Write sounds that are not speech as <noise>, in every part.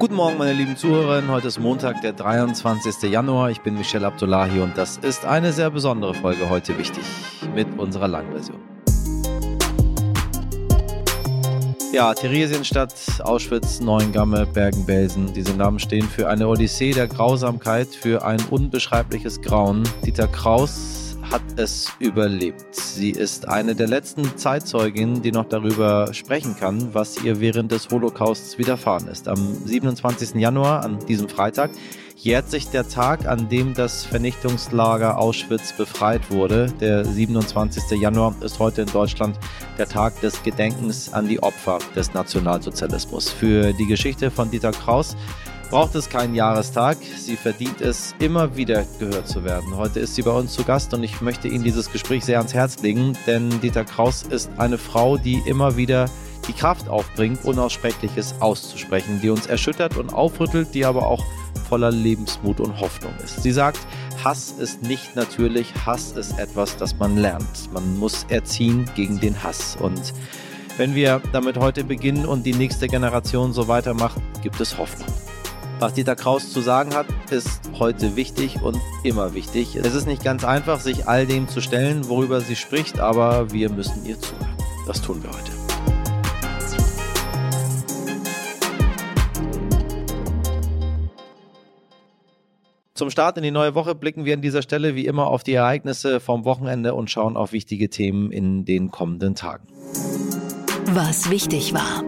Guten Morgen, meine lieben Zuhörerinnen. Heute ist Montag, der 23. Januar. Ich bin Michelle Abdullahi und das ist eine sehr besondere Folge heute wichtig mit unserer Langversion. Ja, Theresienstadt, Auschwitz, Neuengamme, Bergen-Belsen. Diese Namen stehen für eine Odyssee der Grausamkeit, für ein unbeschreibliches Grauen. Dieter Kraus hat es überlebt. Sie ist eine der letzten Zeitzeuginnen, die noch darüber sprechen kann, was ihr während des Holocausts widerfahren ist. Am 27. Januar, an diesem Freitag, jährt sich der Tag, an dem das Vernichtungslager Auschwitz befreit wurde. Der 27. Januar ist heute in Deutschland der Tag des Gedenkens an die Opfer des Nationalsozialismus. Für die Geschichte von Dieter Kraus braucht es keinen Jahrestag. Sie verdient es, immer wieder gehört zu werden. Heute ist sie bei uns zu Gast und ich möchte Ihnen dieses Gespräch sehr ans Herz legen, denn Dieter Kraus ist eine Frau, die immer wieder die Kraft aufbringt, Unaussprechliches auszusprechen, die uns erschüttert und aufrüttelt, die aber auch voller Lebensmut und Hoffnung ist. Sie sagt, Hass ist nicht natürlich, Hass ist etwas, das man lernt. Man muss erziehen gegen den Hass. Und wenn wir damit heute beginnen und die nächste Generation so weitermacht, gibt es Hoffnung. Was Dieter Kraus zu sagen hat, ist heute wichtig und immer wichtig. Es ist nicht ganz einfach, sich all dem zu stellen, worüber sie spricht, aber wir müssen ihr zuhören. Das tun wir heute. Zum Start in die neue Woche blicken wir an dieser Stelle wie immer auf die Ereignisse vom Wochenende und schauen auf wichtige Themen in den kommenden Tagen. Was wichtig war.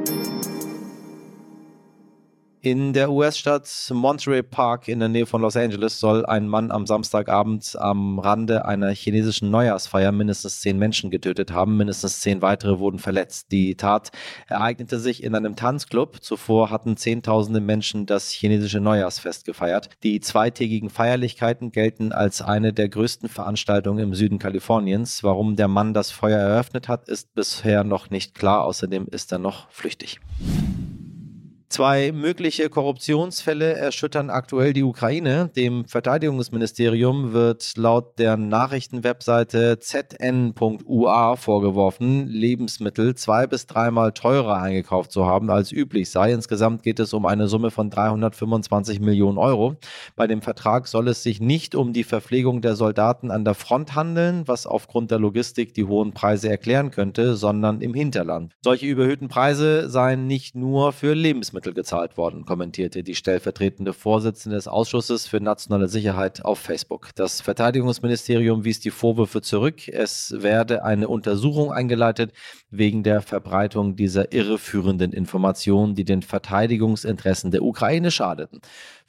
In der US-Stadt Monterey Park in der Nähe von Los Angeles soll ein Mann am Samstagabend am Rande einer chinesischen Neujahrsfeier mindestens zehn Menschen getötet haben. Mindestens zehn weitere wurden verletzt. Die Tat ereignete sich in einem Tanzclub. Zuvor hatten Zehntausende Menschen das chinesische Neujahrsfest gefeiert. Die zweitägigen Feierlichkeiten gelten als eine der größten Veranstaltungen im Süden Kaliforniens. Warum der Mann das Feuer eröffnet hat, ist bisher noch nicht klar. Außerdem ist er noch flüchtig. Zwei mögliche Korruptionsfälle erschüttern aktuell die Ukraine. Dem Verteidigungsministerium wird laut der Nachrichtenwebseite zn.ua vorgeworfen, Lebensmittel zwei bis dreimal teurer eingekauft zu haben als üblich sei. Insgesamt geht es um eine Summe von 325 Millionen Euro. Bei dem Vertrag soll es sich nicht um die Verpflegung der Soldaten an der Front handeln, was aufgrund der Logistik die hohen Preise erklären könnte, sondern im Hinterland. Solche überhöhten Preise seien nicht nur für Lebensmittel Lebensmittel gezahlt worden, kommentierte die stellvertretende Vorsitzende des Ausschusses für nationale Sicherheit auf Facebook. Das Verteidigungsministerium wies die Vorwürfe zurück. Es werde eine Untersuchung eingeleitet wegen der Verbreitung dieser irreführenden Informationen, die den Verteidigungsinteressen der Ukraine schadeten.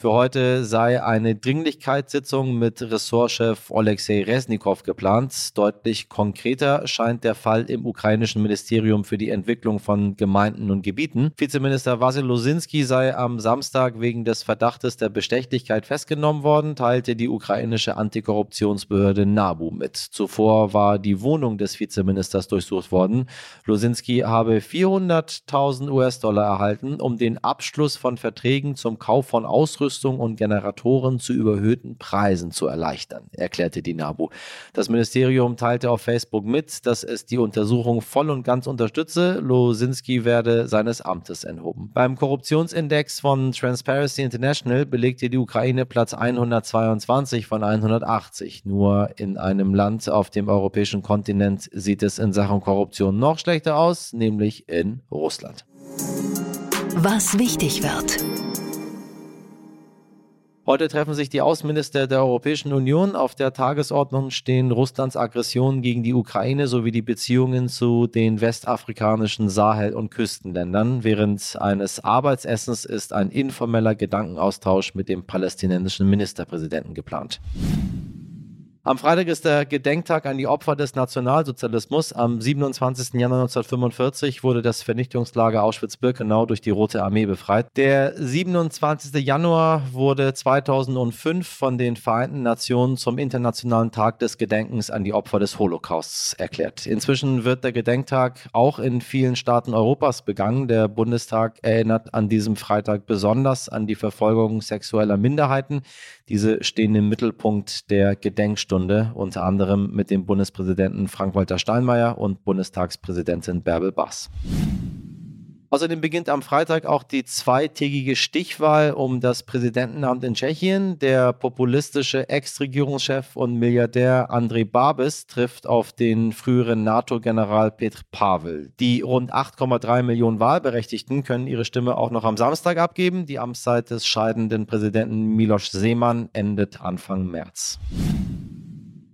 Für heute sei eine Dringlichkeitssitzung mit Ressortchef Alexei Resnikow geplant. Deutlich konkreter scheint der Fall im ukrainischen Ministerium für die Entwicklung von Gemeinden und Gebieten. Vizeminister Vasil Losinski sei am Samstag wegen des Verdachtes der Bestechlichkeit festgenommen worden, teilte die ukrainische Antikorruptionsbehörde NABU mit. Zuvor war die Wohnung des Vizeministers durchsucht worden. Losinski habe 400.000 US-Dollar erhalten, um den Abschluss von Verträgen zum Kauf von Ausrüstung Ausrüstung und Generatoren zu überhöhten Preisen zu erleichtern, erklärte die NABU. Das Ministerium teilte auf Facebook mit, dass es die Untersuchung voll und ganz unterstütze. Losinski werde seines Amtes enthoben. Beim Korruptionsindex von Transparency International belegte die Ukraine Platz 122 von 180. Nur in einem Land auf dem europäischen Kontinent sieht es in Sachen Korruption noch schlechter aus, nämlich in Russland. Was wichtig wird. Heute treffen sich die Außenminister der Europäischen Union. Auf der Tagesordnung stehen Russlands Aggressionen gegen die Ukraine sowie die Beziehungen zu den westafrikanischen Sahel- und Küstenländern. Während eines Arbeitsessens ist ein informeller Gedankenaustausch mit dem palästinensischen Ministerpräsidenten geplant. Am Freitag ist der Gedenktag an die Opfer des Nationalsozialismus. Am 27. Januar 1945 wurde das Vernichtungslager Auschwitz-Birkenau durch die Rote Armee befreit. Der 27. Januar wurde 2005 von den Vereinten Nationen zum Internationalen Tag des Gedenkens an die Opfer des Holocausts erklärt. Inzwischen wird der Gedenktag auch in vielen Staaten Europas begangen. Der Bundestag erinnert an diesem Freitag besonders an die Verfolgung sexueller Minderheiten. Diese stehen im Mittelpunkt der Gedenkstunde, unter anderem mit dem Bundespräsidenten Frank-Walter Steinmeier und Bundestagspräsidentin Bärbel Bass. Außerdem beginnt am Freitag auch die zweitägige Stichwahl um das Präsidentenamt in Tschechien. Der populistische Ex-Regierungschef und Milliardär Andrej Babis trifft auf den früheren NATO-General Petr Pavel. Die rund 8,3 Millionen Wahlberechtigten können ihre Stimme auch noch am Samstag abgeben. Die Amtszeit des scheidenden Präsidenten Miloš Seemann endet Anfang März.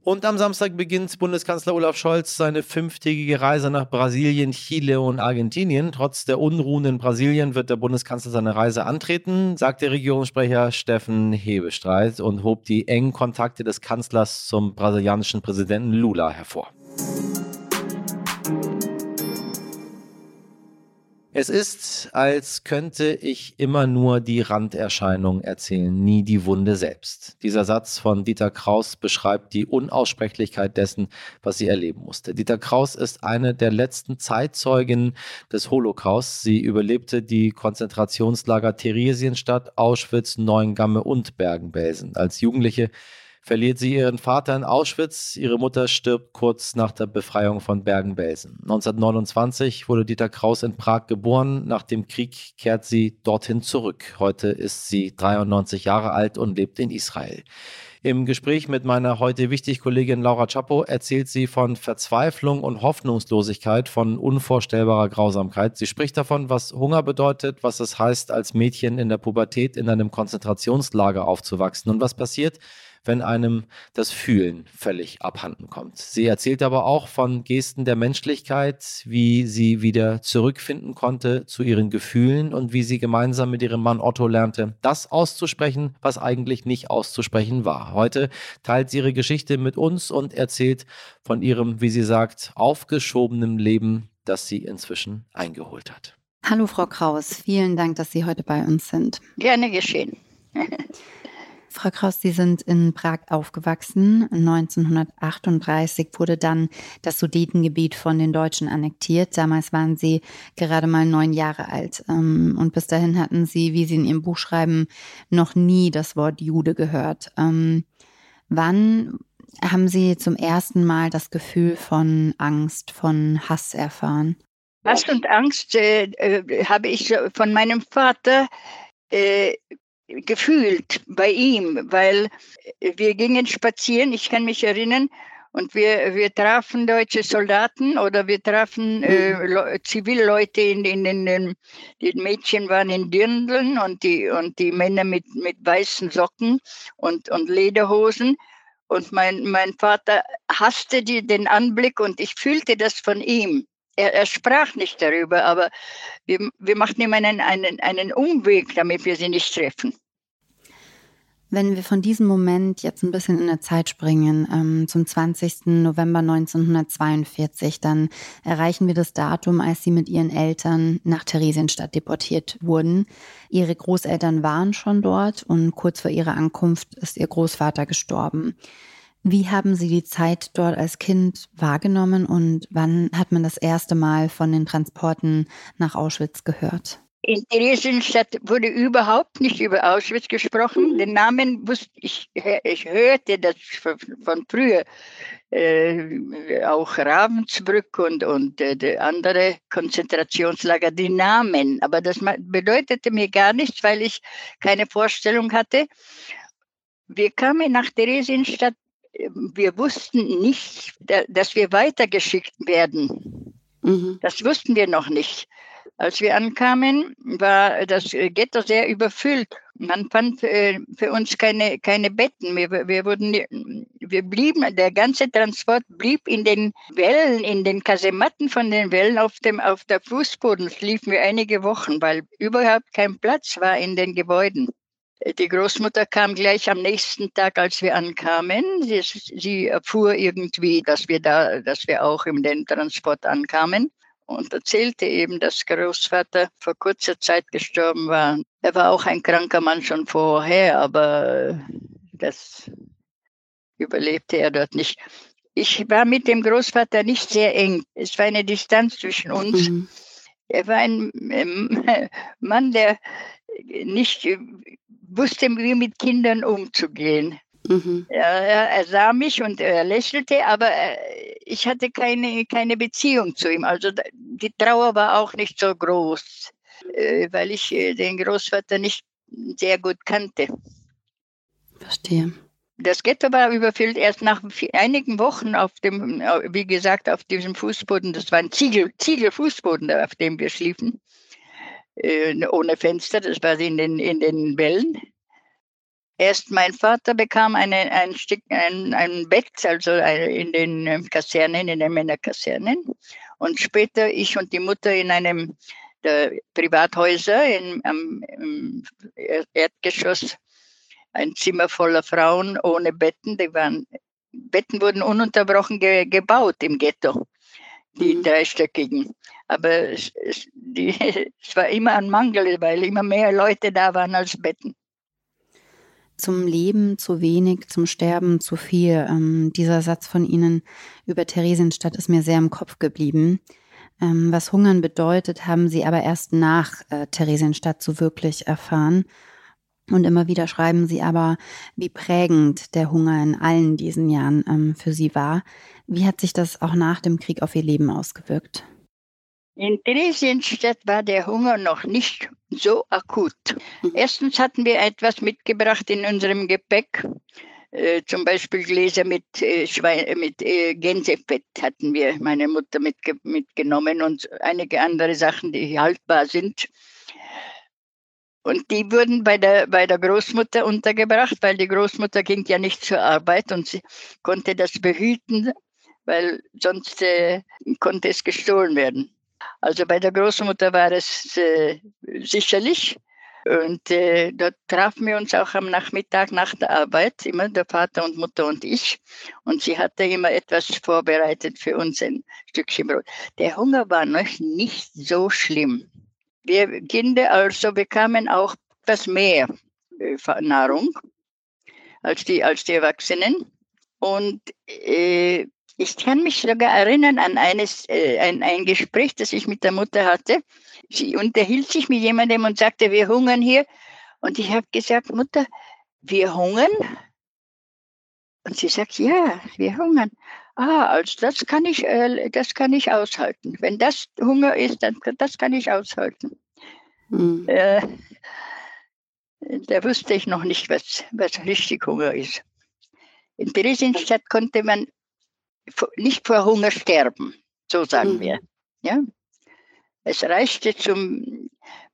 Und am Samstag beginnt Bundeskanzler Olaf Scholz seine fünftägige Reise nach Brasilien, Chile und Argentinien. Trotz der Unruhen in Brasilien wird der Bundeskanzler seine Reise antreten, sagt der Regierungssprecher Steffen Hebestreit und hob die engen Kontakte des Kanzlers zum brasilianischen Präsidenten Lula hervor. Es ist, als könnte ich immer nur die Randerscheinung erzählen, nie die Wunde selbst. Dieser Satz von Dieter Kraus beschreibt die Unaussprechlichkeit dessen, was sie erleben musste. Dieter Kraus ist eine der letzten Zeitzeugen des Holocaust. Sie überlebte die Konzentrationslager Theresienstadt, Auschwitz, Neuengamme und Bergen-Belsen. Als Jugendliche verliert sie ihren Vater in Auschwitz. Ihre Mutter stirbt kurz nach der Befreiung von Bergen-Belsen. 1929 wurde Dieter Kraus in Prag geboren. Nach dem Krieg kehrt sie dorthin zurück. Heute ist sie 93 Jahre alt und lebt in Israel. Im Gespräch mit meiner heute wichtig Kollegin Laura Chapo erzählt sie von Verzweiflung und Hoffnungslosigkeit, von unvorstellbarer Grausamkeit. Sie spricht davon, was Hunger bedeutet, was es heißt, als Mädchen in der Pubertät in einem Konzentrationslager aufzuwachsen und was passiert, wenn einem das Fühlen völlig abhanden kommt. Sie erzählt aber auch von Gesten der Menschlichkeit, wie sie wieder zurückfinden konnte zu ihren Gefühlen und wie sie gemeinsam mit ihrem Mann Otto lernte, das auszusprechen, was eigentlich nicht auszusprechen war. Heute teilt sie ihre Geschichte mit uns und erzählt von ihrem, wie sie sagt, aufgeschobenen Leben, das sie inzwischen eingeholt hat. Hallo Frau Kraus, vielen Dank, dass Sie heute bei uns sind. Gerne geschehen. <laughs> Frau Kraus, Sie sind in Prag aufgewachsen. 1938 wurde dann das Sudetengebiet von den Deutschen annektiert. Damals waren Sie gerade mal neun Jahre alt. Ähm, und bis dahin hatten Sie, wie Sie in Ihrem Buch schreiben, noch nie das Wort Jude gehört. Ähm, wann haben Sie zum ersten Mal das Gefühl von Angst, von Hass erfahren? Hass und Angst äh, äh, habe ich von meinem Vater äh, gefühlt bei ihm, weil wir gingen spazieren, ich kann mich erinnern, und wir, wir trafen deutsche Soldaten oder wir trafen äh, mhm. Zivilleute in, in, in, in, die Mädchen waren in Dirndeln und die, und die Männer mit, mit weißen Socken und, und Lederhosen. Und mein, mein Vater hasste die, den Anblick und ich fühlte das von ihm. Er, er sprach nicht darüber, aber wir, wir machten ihm einen, einen, einen Umweg, damit wir sie nicht treffen. Wenn wir von diesem Moment jetzt ein bisschen in der Zeit springen, ähm, zum 20. November 1942, dann erreichen wir das Datum, als Sie mit Ihren Eltern nach Theresienstadt deportiert wurden. Ihre Großeltern waren schon dort und kurz vor ihrer Ankunft ist Ihr Großvater gestorben. Wie haben Sie die Zeit dort als Kind wahrgenommen und wann hat man das erste Mal von den Transporten nach Auschwitz gehört? In Theresienstadt wurde überhaupt nicht über Auschwitz gesprochen. Den Namen wusste ich, ich hörte das von früher. Äh, auch Ravensbrück und, und äh, andere Konzentrationslager, die Namen. Aber das bedeutete mir gar nichts, weil ich keine Vorstellung hatte. Wir kamen nach Theresienstadt wir wussten nicht, dass wir weitergeschickt werden. Mhm. Das wussten wir noch nicht. Als wir ankamen, war das Ghetto sehr überfüllt. Man fand äh, für uns keine, keine Betten. Wir, wir, wurden, wir blieben, der ganze Transport blieb in den Wellen, in den Kasematten von den Wellen auf dem auf der Fußboden. Das liefen wir einige Wochen, weil überhaupt kein Platz war in den Gebäuden. Die Großmutter kam gleich am nächsten Tag, als wir ankamen. Sie, sie erfuhr irgendwie, dass wir da, dass wir auch den Transport ankamen und erzählte eben, dass Großvater vor kurzer Zeit gestorben war. Er war auch ein kranker Mann schon vorher, aber das überlebte er dort nicht. Ich war mit dem Großvater nicht sehr eng. Es war eine Distanz zwischen uns. Mhm. Er war ein Mann, der nicht wusste, wie mit Kindern umzugehen. Mhm. Er, er, sah mich und er lächelte, aber äh, ich hatte keine, keine Beziehung zu ihm. Also die Trauer war auch nicht so groß. äh, weil ich äh, den Großvater nicht sehr gut kannte. Verstehe. Das Ghetto war überfüllt erst nach einigen Wochen auf dem, äh, wie gesagt, auf diesem Fußboden. Das war ein Ziegel, Ziegelfußboden, auf dem wir schliefen, äh, ohne Fenster. Das war in den, in den Wellen. Erst mein Vater bekam eine, ein Stück, ein, ein Bett, also in den ähm, Kasernen, in den Männerkasernen. Und später ich und die Mutter in einem der Privathäuser in, am, im Erdgeschoss ein Zimmer voller Frauen ohne Betten. Die waren, Betten wurden ununterbrochen ge, gebaut im Ghetto, die mhm. dreistöckigen. Aber es, es, die, <laughs> es war immer ein Mangel, weil immer mehr Leute da waren als Betten. Zum Leben zu wenig, zum Sterben zu viel. Ähm, dieser Satz von Ihnen über Theresienstadt ist mir sehr im Kopf geblieben. Ähm, was Hungern bedeutet, haben Sie aber erst nach äh, Theresienstadt so wirklich erfahren. Und immer wieder schreiben sie aber, wie prägend der Hunger in allen diesen Jahren ähm, für sie war. Wie hat sich das auch nach dem Krieg auf ihr Leben ausgewirkt? In Theresienstadt war der Hunger noch nicht so akut. Mhm. Erstens hatten wir etwas mitgebracht in unserem Gepäck. Äh, zum Beispiel Gläser mit, äh, Schwein, mit äh, Gänsefett hatten wir, meine Mutter mitge mitgenommen und einige andere Sachen, die haltbar sind. Und die wurden bei der, bei der Großmutter untergebracht, weil die Großmutter ging ja nicht zur Arbeit und sie konnte das behüten, weil sonst äh, konnte es gestohlen werden. Also bei der Großmutter war es äh, sicherlich. Und äh, dort trafen wir uns auch am Nachmittag nach der Arbeit, immer der Vater und Mutter und ich. Und sie hatte immer etwas vorbereitet für uns, ein Stückchen Brot. Der Hunger war noch nicht so schlimm. Wir Kinder also bekamen auch etwas mehr äh, Nahrung als die, als die Erwachsenen. Und äh, ich kann mich sogar erinnern an eines, äh, ein, ein Gespräch, das ich mit der Mutter hatte. Sie unterhielt sich mit jemandem und sagte, wir hungern hier. Und ich habe gesagt, Mutter, wir hungern? Und sie sagt, ja, wir hungern. Ah, also das kann ich, äh, das kann ich aushalten. Wenn das Hunger ist, dann das kann ich aushalten. Mhm. Äh, da wusste ich noch nicht, was, was richtig Hunger ist. In Theresienstadt konnte man nicht vor Hunger sterben, so sagen mhm. wir. Ja? Es reichte zum,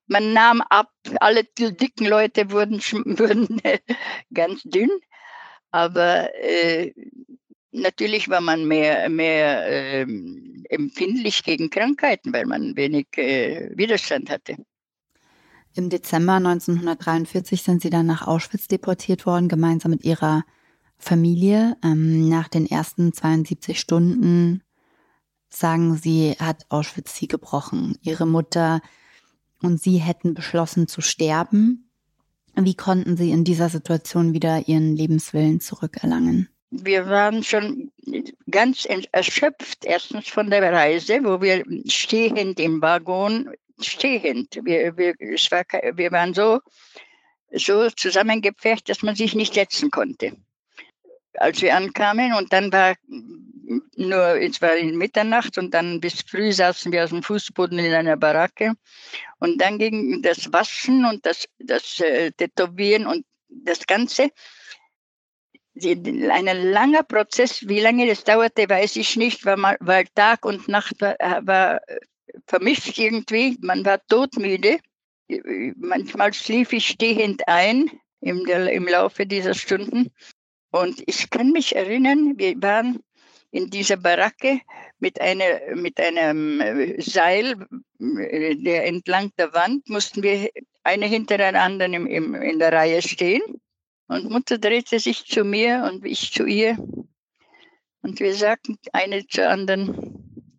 man nahm ab, alle dicken Leute wurden, <laughs> wurden ganz dünn, aber äh, natürlich war man mehr, mehr äh, empfindlich gegen Krankheiten, weil man wenig äh, Widerstand hatte. Im Dezember 1943 sind sie dann nach Auschwitz deportiert worden, gemeinsam mit ihrer Familie. Ähm, nach den ersten 72 Stunden, sagen sie, hat Auschwitz sie gebrochen. Ihre Mutter und sie hätten beschlossen zu sterben. Wie konnten sie in dieser Situation wieder ihren Lebenswillen zurückerlangen? Wir waren schon ganz erschöpft, erstens von der Reise, wo wir stehend im Waggon stehend. Wir, wir, war, wir waren so, so zusammengepfercht, dass man sich nicht setzen konnte. Als wir ankamen und dann war nur, es war in Mitternacht und dann bis früh saßen wir auf dem Fußboden in einer Baracke und dann ging das Waschen und das, das äh, Tätowieren und das Ganze. Ein langer Prozess, wie lange das dauerte, weiß ich nicht, weil, Tag und Nacht war, war vermischt irgendwie. Man war todmüde. Manchmal schlief ich stehend ein im, im Laufe dieser Stunden. Und ich kann mich erinnern, wir waren in dieser Baracke mit, einer, mit einem Seil, der entlang der Wand, mussten wir eine hinter der anderen im, im, in der Reihe stehen. Und Mutter drehte sich zu mir und ich zu ihr. Und wir sagten eine zur anderen,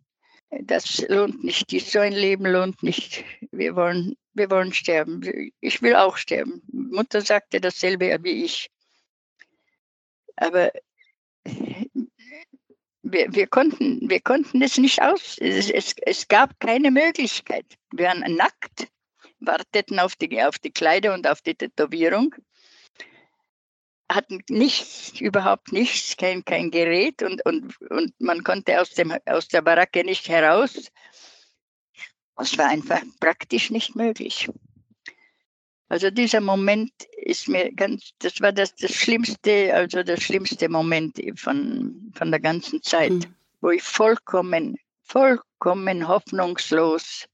das lohnt nicht, so ein Leben lohnt nicht. Wir wollen, wir wollen sterben. Ich will auch sterben. Mutter sagte dasselbe wie ich. Aber wir, wir, konnten, wir konnten es nicht aus. Es, es, es gab keine Möglichkeit. Wir waren nackt, warteten auf die, auf die Kleider und auf die Tätowierung hatten nichts, überhaupt nichts, kein, kein Gerät und, und, und man konnte aus, dem, aus der Baracke nicht heraus. Das war einfach praktisch nicht möglich. Also dieser Moment ist mir ganz, das war das, das schlimmste, also der schlimmste Moment von, von der ganzen Zeit, mhm. wo ich vollkommen, vollkommen hoffnungslos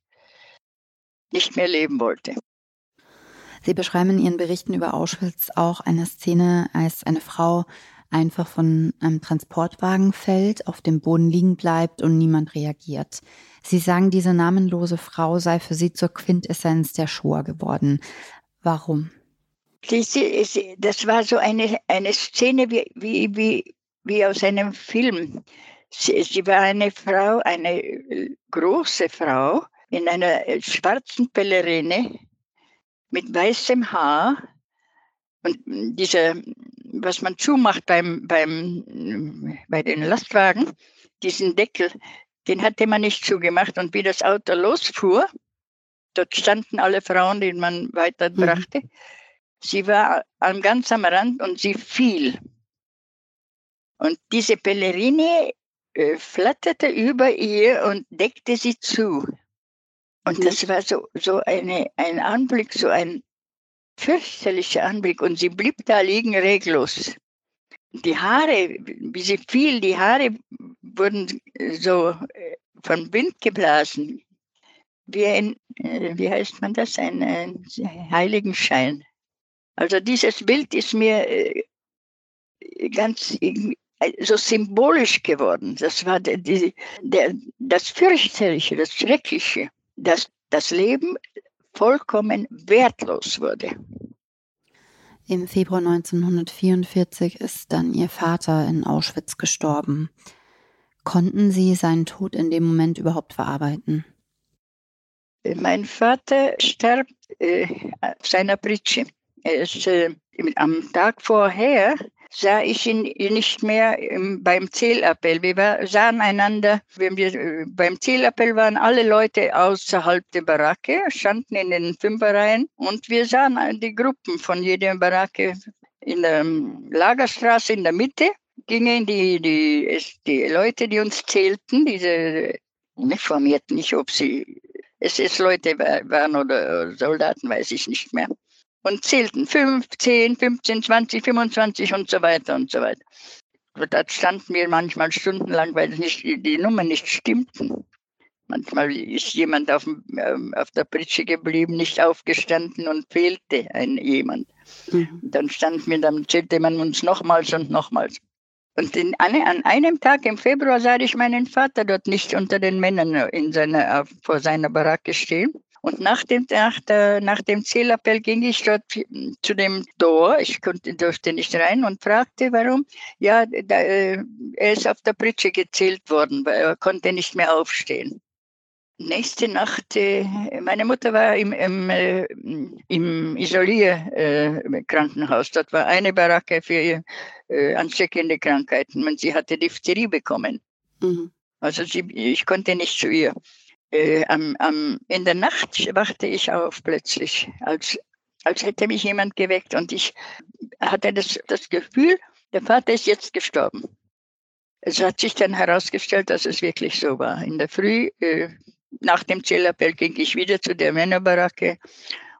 nicht mehr leben wollte. Sie beschreiben in Ihren Berichten über Auschwitz auch eine Szene, als eine Frau einfach von einem Transportwagen fällt, auf dem Boden liegen bleibt und niemand reagiert. Sie sagen, diese namenlose Frau sei für Sie zur Quintessenz der Shoah geworden. Warum? Das war so eine, eine Szene wie, wie, wie, wie aus einem Film. Sie, sie war eine Frau, eine große Frau in einer schwarzen Pellerine mit weißem Haar und dieser, was man zumacht beim, beim, bei den Lastwagen, diesen Deckel, den hatte man nicht zugemacht. Und wie das Auto losfuhr, Dort standen alle Frauen, die man weiterbrachte. Mhm. Sie war am ganz am Rand und sie fiel. Und diese Pellerine äh, flatterte über ihr und deckte sie zu. Und mhm. das war so, so eine, ein Anblick, so ein fürchterlicher Anblick. Und sie blieb da liegen reglos. Die Haare, wie sie fiel, die Haare wurden so äh, vom Wind geblasen wie ein, äh, wie heißt man das, ein, ein Heiligenschein. Also dieses Bild ist mir äh, ganz äh, so symbolisch geworden. Das war der, die, der, das Fürchterliche, das Schreckliche, dass das Leben vollkommen wertlos wurde. Im Februar 1944 ist dann Ihr Vater in Auschwitz gestorben. Konnten Sie seinen Tod in dem Moment überhaupt verarbeiten? Mein Vater starb äh, auf seiner Pritsche. Äh, am Tag vorher sah ich ihn nicht mehr im, beim Zählappell. Wir war, sahen einander, wenn wir äh, beim Zählappell waren, alle Leute außerhalb der Baracke, standen in den Fünferreihen und wir sahen die Gruppen von jeder Baracke in der Lagerstraße in der Mitte gingen die, die, die Leute, die uns zählten, diese uniformierten, nicht ob sie SS-Leute waren oder Soldaten, weiß ich nicht mehr. Und zählten 5, 10, 15, 20, 25 und so weiter und so weiter. Da standen wir manchmal stundenlang, weil nicht, die Nummern nicht stimmten. Manchmal ist jemand auf, ähm, auf der Pritsche geblieben, nicht aufgestanden und fehlte ein jemand. Mhm. Dann standen wir, dann zählte man uns nochmals und nochmals. Und in, an, an, einem Tag im Februar sah ich meinen Vater dort nicht unter den Männern in seiner, vor seiner Baracke stehen. Und nach dem, nach, der, nach dem Zählappell ging ich dort zu dem Tor, ich konnte, durfte nicht rein und fragte, warum. Ja, da, äh, er ist auf der Pritsche gezählt worden, er konnte nicht mehr aufstehen. Nächste Nacht, äh, meine Mutter war im, im, äh, im Isolierkrankenhaus. Dort war eine Baracke für äh, ansteckende Krankheiten und sie hatte Diphtherie bekommen. Mhm. Also sie, ich konnte nicht zu ihr. Äh, am, am, in der Nacht wachte ich auf plötzlich, als, als hätte mich jemand geweckt und ich hatte das, das Gefühl, der Vater ist jetzt gestorben. Es hat sich dann herausgestellt, dass es wirklich so war. In der Früh, äh, nach dem Zählappell, ging ich wieder zu der Männerbaracke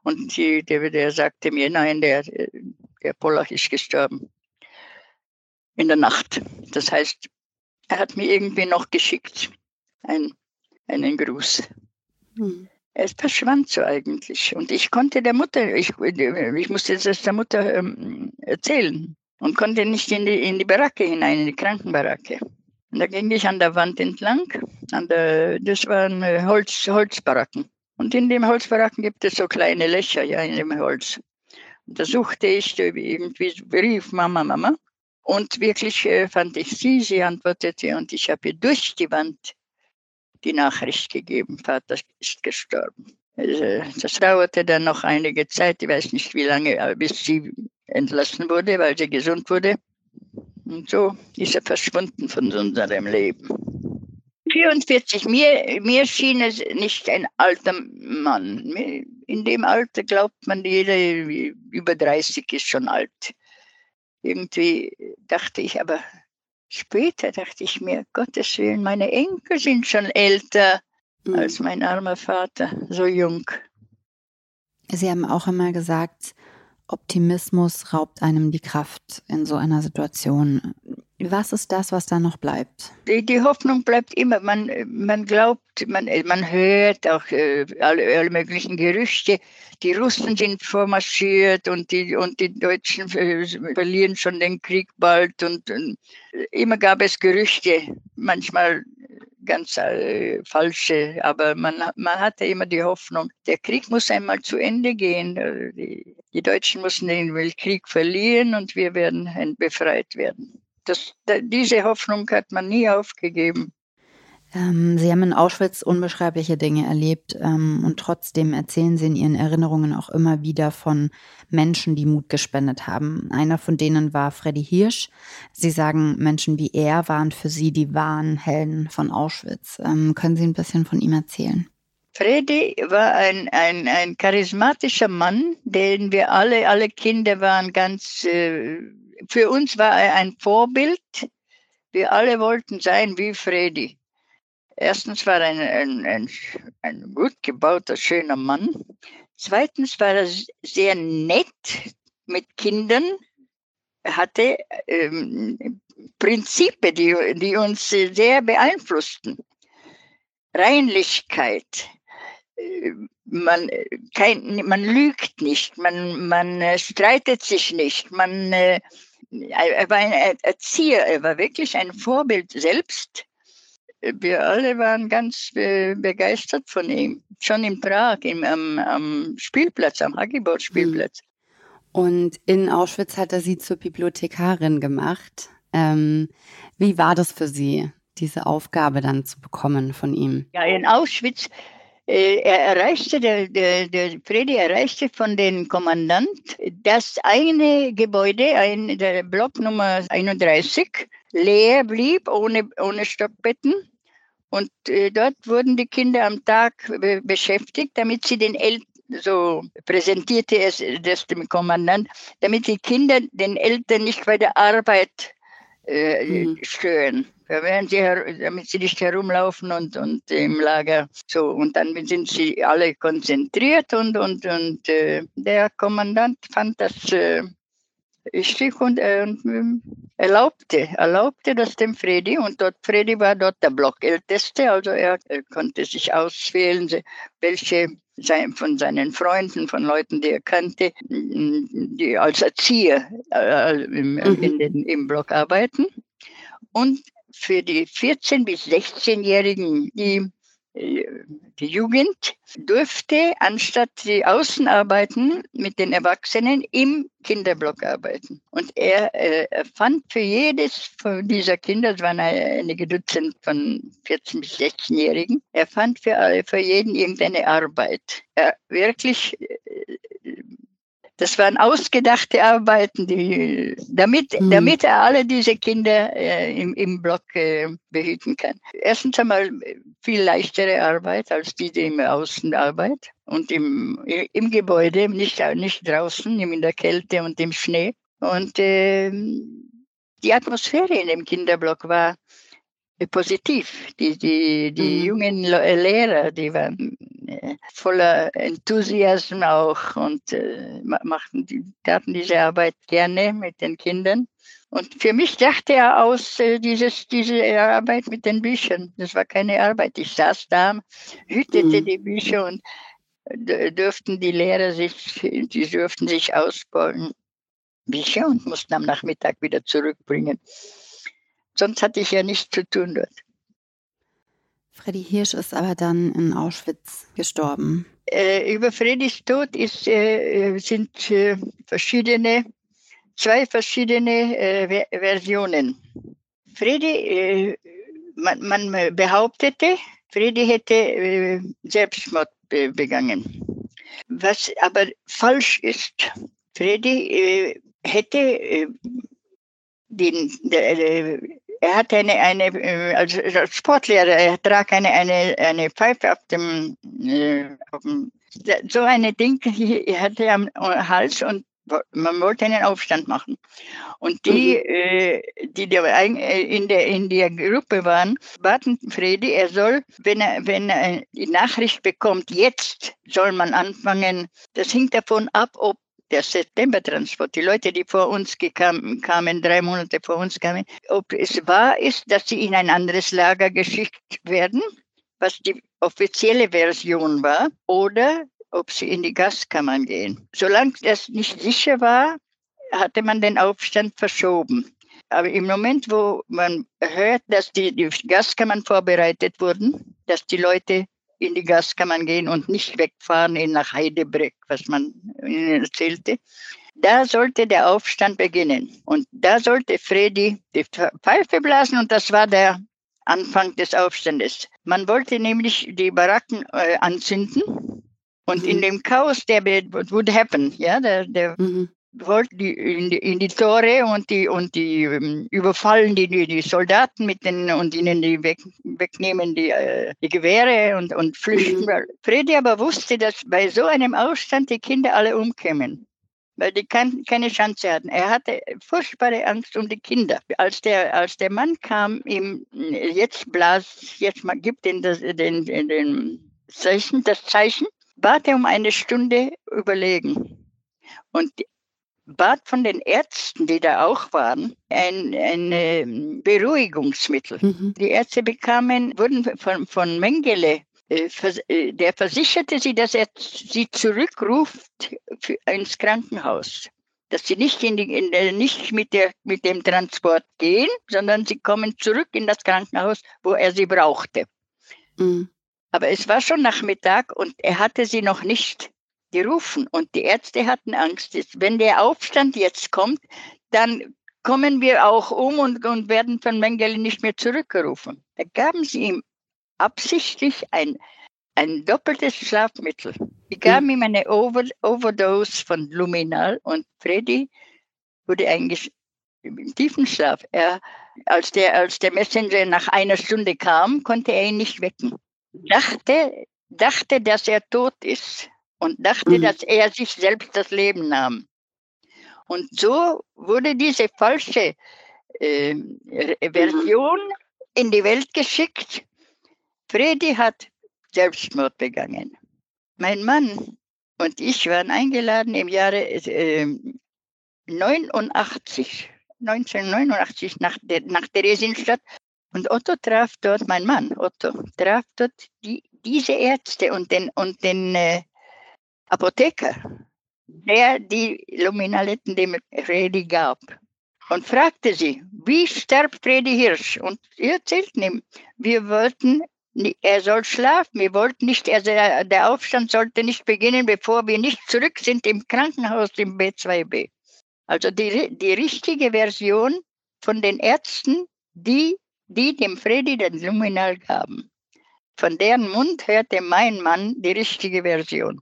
und die, der, der sagte mir, nein, der, der Polach ist gestorben in der Nacht. Das heißt, er hat mir irgendwie noch geschickt ein, einen Gruß. Hm. Es verschwand so eigentlich. Und ich konnte der Mutter, ich, ich musste das der Mutter ähm, erzählen und konnte nicht in die, in die Baracke hinein, in die Krankenbaracke. Und da ging ich an der Wand entlang. An der, das waren äh, Holz, Holzbaracken. Und in dem Holzbaracken gibt es so kleine Löcher ja, in dem Holz. Und da suchte ich irgendwie, rief Mama, Mama. Und wirklich äh, fand ich sie, sie antwortete und ich habe ihr durch die Wand die Nachricht gegeben, Vater ist gestorben. Also, das dauerte dann noch einige Zeit, ich weiß nicht wie lange, äh, bis sie entlassen wurde, weil sie gesund wurde. Und so ist er verschwunden von unserem Leben. 44, mir, mir schien es nicht ein alter Mann. In dem Alter glaubt man, jeder über 30 ist schon alt irgendwie dachte ich, aber später dachte ich mir, Gottes Willen, meine Enkel sind schon älter. mhm. als mein armer Vater, so jung. Sie haben auch einmal gesagt, Optimismus raubt einem die Kraft in so einer Situation. Was ist das, was da noch bleibt? Die, die Hoffnung bleibt immer. Man, man glaubt, man, man hört auch äh, alle, alle, möglichen Gerüchte. Die Russen sind vormarschiert und die, und die Deutschen äh, verlieren schon den Krieg bald. Und, und immer gab es Gerüchte, manchmal ganz äh, falsche, aber man, man hatte immer die Hoffnung, der Krieg muss einmal zu Ende gehen. Äh, die, die Deutschen mussten den Weltkrieg verlieren und wir werden befreit werden. Das, diese Hoffnung hat man nie aufgegeben. Ähm, Sie haben in Auschwitz unbeschreibliche Dinge erlebt ähm, und trotzdem erzählen Sie in Ihren Erinnerungen auch immer wieder von Menschen, die Mut gespendet haben. Einer von denen war Freddy Hirsch. Sie sagen, Menschen wie er waren für Sie die wahren Helden von Auschwitz. Ähm, können Sie ein bisschen von ihm erzählen? Freddy war ein, ein, ein charismatischer Mann, den wir alle, alle Kinder waren ganz, äh, für uns war er ein Vorbild. Wir alle wollten sein wie Freddy. Erstens war er ein, ein, ein, ein gut gebauter, schöner Mann. Zweitens war er sehr nett mit Kindern. Er hatte ähm, Prinzipien, die, die uns sehr beeinflussten. Reinlichkeit. Äh, man, kein, man lügt nicht, man, man äh, streitet sich nicht, man, äh, er war ein Erzieher, er war wirklich ein Vorbild selbst wir alle waren ganz begeistert von ihm. Schon in Prag, im, am, am Spielplatz, am Hagibor-Spielplatz. Hm. Und in Auschwitz hat er sie zur Bibliothekarin gemacht. Ähm, wie war das für Sie, diese Aufgabe dann zu bekommen von ihm? Ja, in Auschwitz, äh, er erreichte, der, der, der Fredi erreichte von dem Kommandant das eine Gebäude, ein, der Block Nummer 31, leer blieb, ohne, ohne Stockbetten. Und äh, dort wurden die Kinder am Tag be beschäftigt, damit sie den Eltern, so präsentierte es das dem Kommandant, damit die Kinder den Eltern nicht bei der Arbeit äh, mhm. stören. Da sie, damit sie nicht herumlaufen und, und im Lager so. Und dann sind sie alle konzentriert und, und, und äh, der Kommandant fand das äh, richtig und äh, erlaubte, erlaubte das dem Freddy und dort Freddy war dort der Blockälteste, also er, er konnte sich auswählen, welche von seinen Freunden, von Leuten, die er kannte, die als Erzieher äh, im, mhm. in den, im Block arbeiten. Und für die 14- bis 16-Jährigen, die die Jugend durfte anstatt die Außenarbeiten mit den Erwachsenen im Kinderblock arbeiten. Und er, äh, fand für jedes von dieser Kinder, es waren einige Dutzend von 14- bis 16-Jährigen, er fand für, für jeden irgendeine Arbeit. Er wirklich äh, das waren ausgedachte Arbeiten, die, damit, mhm. damit er alle diese Kinder äh, im, im Block äh, behüten kann. Erstens einmal viel leichtere Arbeit als diese im Außenarbeit und im, im Gebäude, nicht, nicht draußen, in der Kälte und im Schnee. Und äh, die Atmosphäre in dem Kinderblock war positiv. Die, die, die mhm. jungen Lehrer, die waren äh, voller Enthusiasmus auch und äh, machten, die taten diese Arbeit gerne mit den Kindern. Und für mich dachte er aus, äh, dieses, diese Arbeit mit den Büchern. Das war keine Arbeit. Ich saß da, hütete mhm. die Bücher und dürften die Lehrer sich, die dürften sich ausbauen Bücher und mussten am Nachmittag wieder zurückbringen. Sonst hatte ich ja nichts zu tun dort. Freddy Hirsch ist aber dann in Auschwitz gestorben. Äh, über Freddys Tod ist, äh, sind äh, verschiedene, zwei verschiedene äh, Versionen. Freddy, äh, man, man, behauptete, Freddy hätte äh, Selbstmord begangen. Was aber falsch ist, Freddy hätte den, der, er hatte eine, eine äh, als Sportlehrer, er trug eine, eine, eine Pfeife auf dem, äh, auf dem so eine Ding <laughs> er hatte am Hals und Man wollte einen Aufstand machen. Und die, mhm. äh, die äh, in der, in der Gruppe waren, baten Fredi, er soll, wenn er, wenn er die Nachricht bekommt, jetzt soll man anfangen, das hängt davon ab, ob der Septembertransport, die Leute, die vor uns gekam, kamen, drei Monate vor uns kamen, ob es wahr ist, dass sie in ein anderes Lager geschickt werden, was die offizielle Version war, oder ob sie in die Gaskammern gehen. Solange das nicht sicher war, hatte man den Aufstand verschoben. Aber im Moment, wo man hört, dass die, die Gaskammern vorbereitet wurden, dass die Leute in die Gaskammern gehen und nicht wegfahren in nach Heidebrück, was man ihnen erzählte, da sollte der Aufstand beginnen. Und da sollte Fredi die Pfeife blasen und das war der Anfang des Aufstandes. Man wollte nämlich die Baracken äh, anzünden und mhm. in dem Chaos, der would happen, ja, der, der mhm. Wollte die, in, die, in die Tore und die, und die um, ähm, überfallen die, die, die Soldaten mit den, und ihnen die weg, wegnehmen die, äh, die Gewehre und, und flüchten. <laughs> Freddy aber wusste, dass bei so einem Aufstand die Kinder alle umkämen weil die kein, keine Chance hatten. Er hatte furchtbare Angst um die Kinder. Als der, als der Mann kam, ihm jetzt blas, jetzt mal gibt den, den, den, den Zeichen, das Zeichen, bat er um eine Stunde überlegen und bat von den Ärzten, die da auch waren, ein, ein ähm, Beruhigungsmittel. Mhm. Die Ärzte bekamen, wurden von, von Mengele, äh, äh, der versicherte sie, dass er sie zurückruft ins Krankenhaus. Dass sie nicht, in die, in der, nicht mit, der, mit dem Transport gehen, sondern sie kommen zurück in das Krankenhaus, wo er sie brauchte. Mhm. Aber es war schon Nachmittag und er hatte sie noch nicht gerufen. Und die Ärzte hatten Angst, wenn der Aufstand jetzt kommt, dann kommen wir auch um und, und werden von Mengele nicht mehr zurückgerufen. Da gaben sie ihm absichtlich ein, ein doppeltes Schlafmittel. Die gaben ihm eine Over, Overdose von Luminal und Freddy wurde eigentlich im tiefen Schlaf. Er, als, der, als der Messenger nach einer Stunde kam, konnte er ihn nicht wecken dachte, dachte, dass er tot ist und dachte, mhm. dass er sich selbst das Leben nahm. Und so wurde diese falsche äh, Version mhm. in die Welt geschickt. Freddy hat Selbstmord begangen. Mein Mann und ich waren eingeladen im Jahre äh, 89, 1989 nach, der, nach Theresienstadt und Otto traf dort, mein Mann Otto, traf dort die, diese Ärzte und den, und den äh, Apotheker, der die Luminaletten dem Freddy gab. Und fragte sie, wie starb Freddy Hirsch? Und sie erzählten ihm, wir wollten, er soll schlafen, wir wollten nicht, also der Aufstand sollte nicht beginnen, bevor wir nicht zurück sind im Krankenhaus im B2B. Also die, die richtige Version von den Ärzten, die die dem Freddy den Luminal gaben. Von deren Mund hörte mein Mann die richtige Version.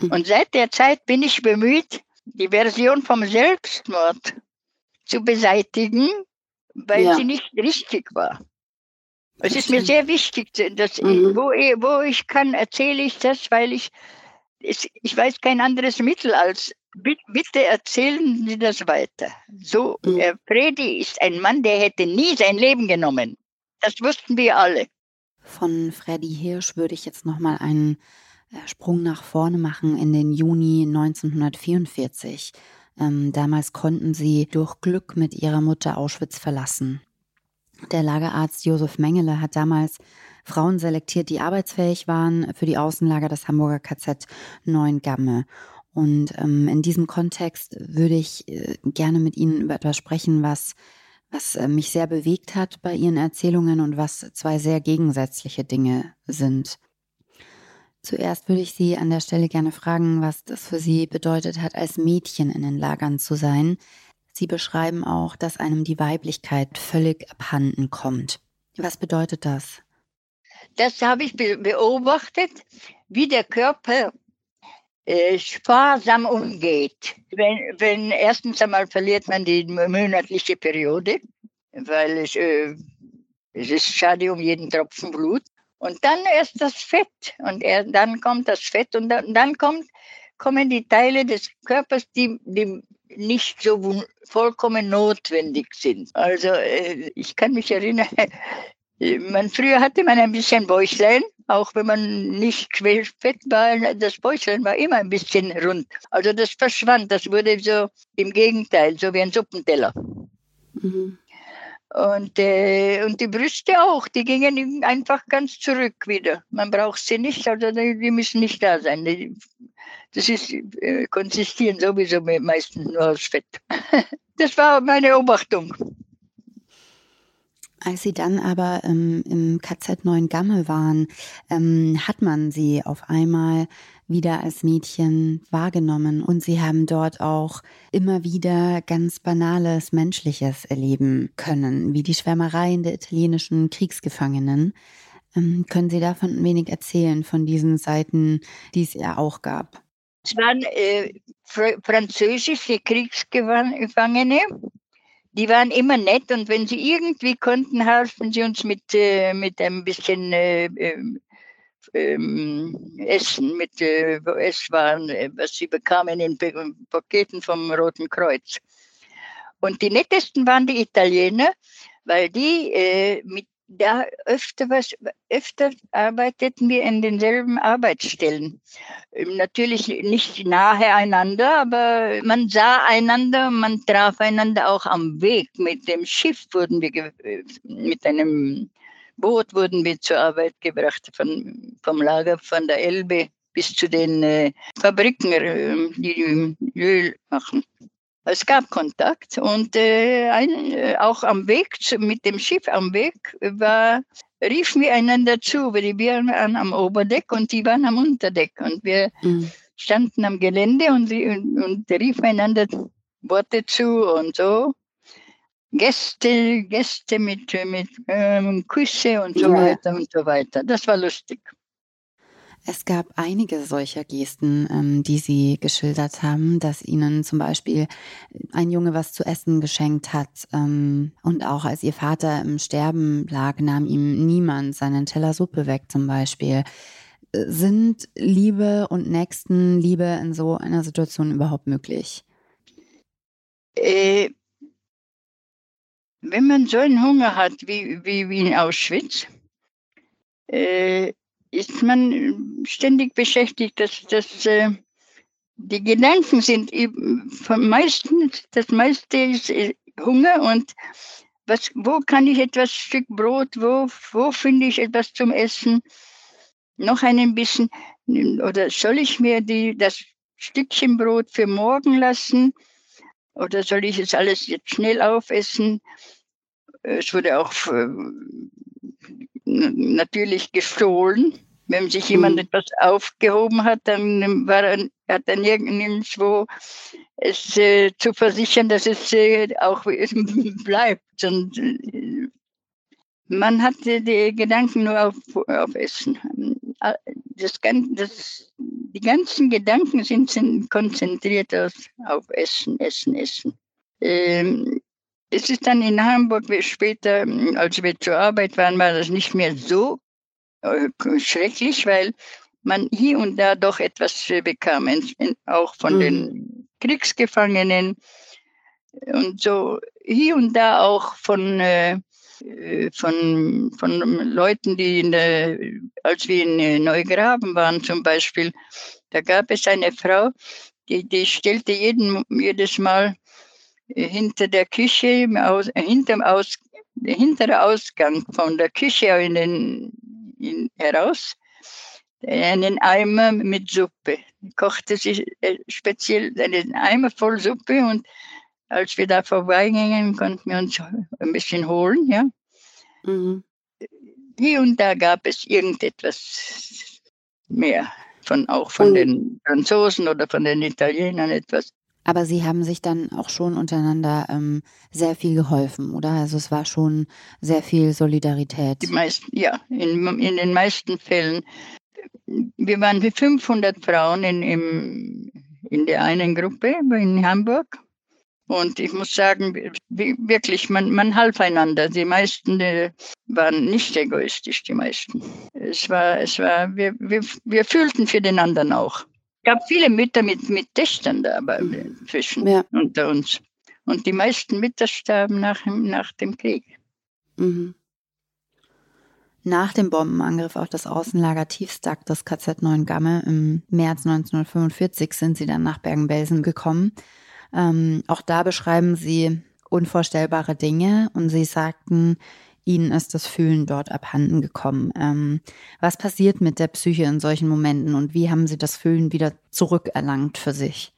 Mhm. Und seit der Zeit bin ich bemüht, die Version vom Selbstmord zu beseitigen, weil ja. sie nicht richtig war. Es ist mir sehr wichtig, dass mhm. ich, wo, ich, wo ich kann, erzähle ich das, weil ich, ich weiß kein anderes Mittel als bitte erzählen Sie das weiter. So, mhm. äh, Freddy ist ein Mann, der hätte nie sein Leben genommen. Das wussten wir alle. Von Freddy Hirsch würde ich jetzt nochmal einen Sprung nach vorne machen in den Juni 1944. Ähm, damals konnten sie durch Glück mit ihrer Mutter Auschwitz verlassen. Der Lagerarzt Josef Mengele hat damals Frauen selektiert, die arbeitsfähig waren für die Außenlager des Hamburger KZ Neuengamme. Und ähm, in diesem Kontext würde ich äh, gerne mit Ihnen über etwas sprechen, was, was äh, mich sehr bewegt hat bei Ihren Erzählungen und was zwei sehr gegensätzliche Dinge sind. Zuerst würde ich Sie an der Stelle gerne fragen, was das für Sie bedeutet hat, als Mädchen in den Lagern zu sein. Sie beschreiben auch, dass einem die Weiblichkeit völlig abhanden kommt. Was bedeutet das? Das habe ich beobachtet, wie der Körper äh, sparsam umgeht. Wenn, wenn erstens einmal verliert man die monatliche Periode, weil es, äh, es ist schade um jeden Tropfen Blut. Und dann erst das Fett und er, dann kommt das Fett und dann, dann kommt kommen die Teile des Körpers, die, die nicht so vollkommen notwendig sind. Also äh, ich kann mich erinnern, man, früher hatte man ein bisschen Bäuchlein, auch wenn man nicht querfett war, das Bäuchlein war immer ein bisschen rund. Also das verschwand, das wurde so im Gegenteil, so wie ein Suppenteller. Mhm. Und, äh, und die Brüste auch, die gingen einfach ganz zurück wieder. Man braucht sie nicht, also die, müssen nicht da sein. Das ist, äh, konsistieren sowieso meistens nur aus Fett. <laughs> das war meine Beobachtung. Als Sie dann aber ähm, im KZ Neuengamme waren, ähm, hat man Sie auf einmal wieder als Mädchen wahrgenommen und Sie haben dort auch immer wieder ganz banales Menschliches erleben können, wie die Schwärmereien der italienischen Kriegsgefangenen. Ähm, können Sie davon ein wenig erzählen, von diesen Seiten, die es ja auch gab? Es waren äh, fr französische Kriegsgefangene, die waren immer nett und wenn sie irgendwie konnten, halfen sie uns mit, äh, mit ein bisschen äh, ähm, Essen, mit äh, Esswaren, äh, was sie bekamen in Paketen vom Roten Kreuz. Und die nettesten waren die Italiener, weil die äh, mit da öfter was, öfter arbeiteten wir in denselben Arbeitsstellen. Ähm, natürlich nicht nahe einander, aber man sah einander, man traf einander auch am Weg. Mit dem Schiff wurden wir, mit einem Boot wurden wir zur Arbeit gebracht, von, vom Lager von der Elbe bis zu den äh, Fabriken, äh, die Öl machen. Es gab Kontakt und äh, ein, äh, auch am Weg zu, mit dem Schiff am Weg war, riefen wir einander zu, weil wir waren am Oberdeck und die waren am Unterdeck und wir mhm. standen am Gelände und, und, und riefen einander Worte zu und so. Gäste, Gäste mit, mit ähm, Küsse und so ja. weiter und so weiter. Das war lustig. Es gab einige solcher Gesten, ähm, die Sie geschildert haben, dass Ihnen zum Beispiel ein Junge was zu essen geschenkt hat ähm, und auch als Ihr Vater im Sterben lag, nahm ihm niemand seinen Teller Suppe weg zum Beispiel. Sind Liebe und Nächstenliebe in so einer Situation überhaupt möglich? Äh, wenn man so einen Hunger hat wie, wie, wie in Auschwitz, äh, ist man ständig beschäftigt, dass, dass äh, die Gedanken sind vom meisten, das meiste ist äh, Hunger und was, wo kann ich etwas Stück Brot, wo, wo finde ich etwas zum Essen, noch einen bisschen, oder soll ich mir die, das Stückchen Brot für morgen lassen oder soll ich es alles jetzt schnell aufessen? Es wurde auch äh, natürlich gestohlen. Wenn sich jemand mhm. etwas aufgehoben hat, dann war er, hat er nirgendwo es äh, zu versichern, dass es äh, auch <laughs> bleibt. Und äh, man hatte die Gedanken nur auf, auf Essen. Das, das, die ganzen Gedanken sind, sind konzentriert auf, auf Essen, Essen, Essen. Ähm, es ist dann in Hamburg später, als wir zur Arbeit waren, war das nicht mehr so äh, schrecklich, weil man hier und da doch etwas bekam, auch von mhm. den Kriegsgefangenen und so hier und da auch von, äh, von, von Leuten, die in der, als wir in Neugraben waren zum Beispiel, da gab es eine Frau, die, die stellte jeden, jedes Mal hinter der Küche, Aus, hinterm Aus, hinterer Ausgang von der Küche in den, in, heraus, einen Eimer mit Suppe. Kochte äh, speziell einen Eimer voll Suppe und als wir da vorbeigingen, konnten wir uns ein bisschen holen, ja. Mhm. Hier und da gab es irgendetwas mehr, von, auch von den Franzosen oder von den Italienern etwas. Aber Sie haben sich dann auch schon untereinander ähm, sehr viel geholfen, oder? Also es war schon sehr viel Solidarität. Die meisten, ja, in, in den meisten Fällen. Wir waren wie 500 Frauen in, im, in der einen Gruppe in Hamburg. Und ich muss sagen, wirklich, man, man half einander. Die meisten die waren nicht egoistisch, die meisten. Es war, es war, wir, wir, wir fühlten für den anderen auch. gab viele Mütter mit, mit Töchtern da aber zwischen ja. unter uns. Und die meisten Mütter starben nach, nach dem Krieg. Mhm. Nach dem Bombenangriff auf das Außenlager Tiefstack des KZ Neuengamme im März 1945 sind sie dann nach Bergen-Belsen gekommen. Ähm, auch da beschreiben sie unvorstellbare Dinge und sie sagten, ihnen ist das Fühlen dort abhanden gekommen. Ähm, was passiert mit der Psyche in solchen Momenten und wie haben sie das Fühlen wieder zurückerlangt für sich?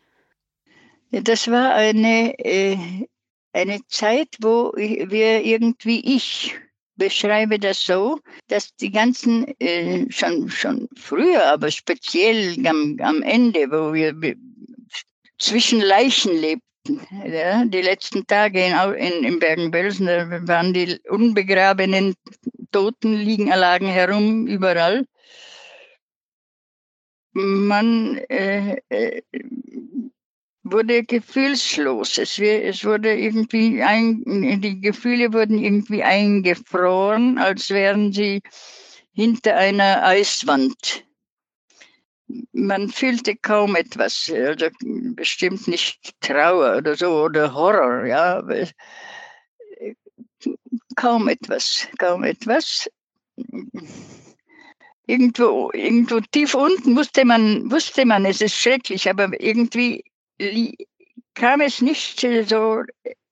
Das war eine, äh, eine Zeit, wo wir irgendwie ich beschreibe das so, dass die ganzen, äh, schon, schon früher, aber speziell am, am Ende, wo wir zwischen Leichen lebten, ja, die letzten Tage in, in, in Bergen-Belsen, da waren die unbegrabenen Toten liegen lagen herum überall. Man äh, äh, wurde gefühlslos. Es, es wurde irgendwie ein, die Gefühle wurden irgendwie eingefroren, als wären sie hinter einer Eiswand. Man fühlte kaum etwas, also bestimmt nicht Trauer oder so oder Horror, ja, kaum etwas, kaum etwas. Irgendwo, irgendwo tief unten wusste man, wusste man, es ist schrecklich, aber irgendwie kam es nicht so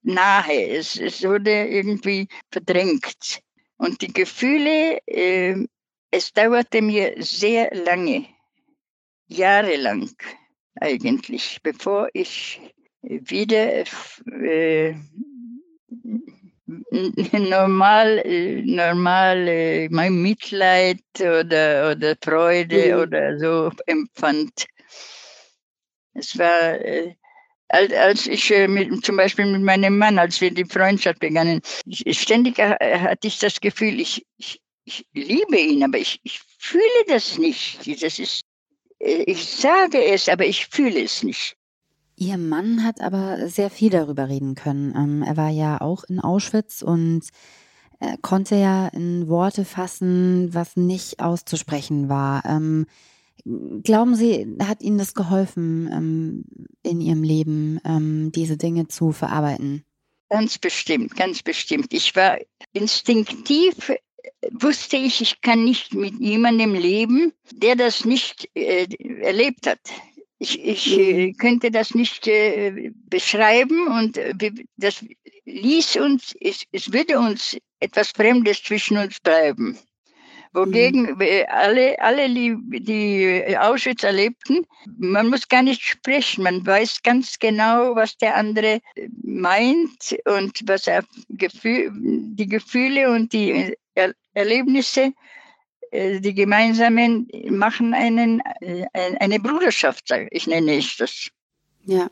nahe. Es, es wurde irgendwie verdrängt. Und die Gefühle, äh, es dauerte mir sehr lange, jahrelang eigentlich, bevor ich wieder äh, normal, normal äh, mein Mitleid oder, oder Freude mhm. oder so empfand. Es war, äh, als ich äh, mit, zum Beispiel mit meinem Mann, als wir die Freundschaft begannen, ständig hatte ich das Gefühl, ich, ich, ich liebe ihn, aber ich, ich fühle das nicht. Das ist, ich sage es, aber ich fühle es nicht. Ihr Mann hat aber sehr viel darüber reden können. Ähm, er war ja auch in Auschwitz und konnte ja in Worte fassen, was nicht auszusprechen war. Ähm, Glauben Sie, hat Ihnen das geholfen, ähm, in Ihrem Leben diese Dinge zu verarbeiten? Ganz bestimmt, ganz bestimmt. Ich war instinktiv, wusste ich, ich kann nicht mit jemandem leben, der das nicht äh, erlebt hat. Ich, ich äh, mhm. könnte das nicht äh, beschreiben und äh, das ließ uns, es, es würde uns etwas Fremdes zwischen uns bleiben. Wogegen mhm. alle, alle, die Auschwitz erlebten, man muss gar nicht sprechen. Man weiß ganz genau, was der andere meint und was er Gefühl, die Gefühle und die Erlebnisse, äh, die gemeinsamen, machen einen, äh, eine Bruderschaft, ich nenne ich das. Ja.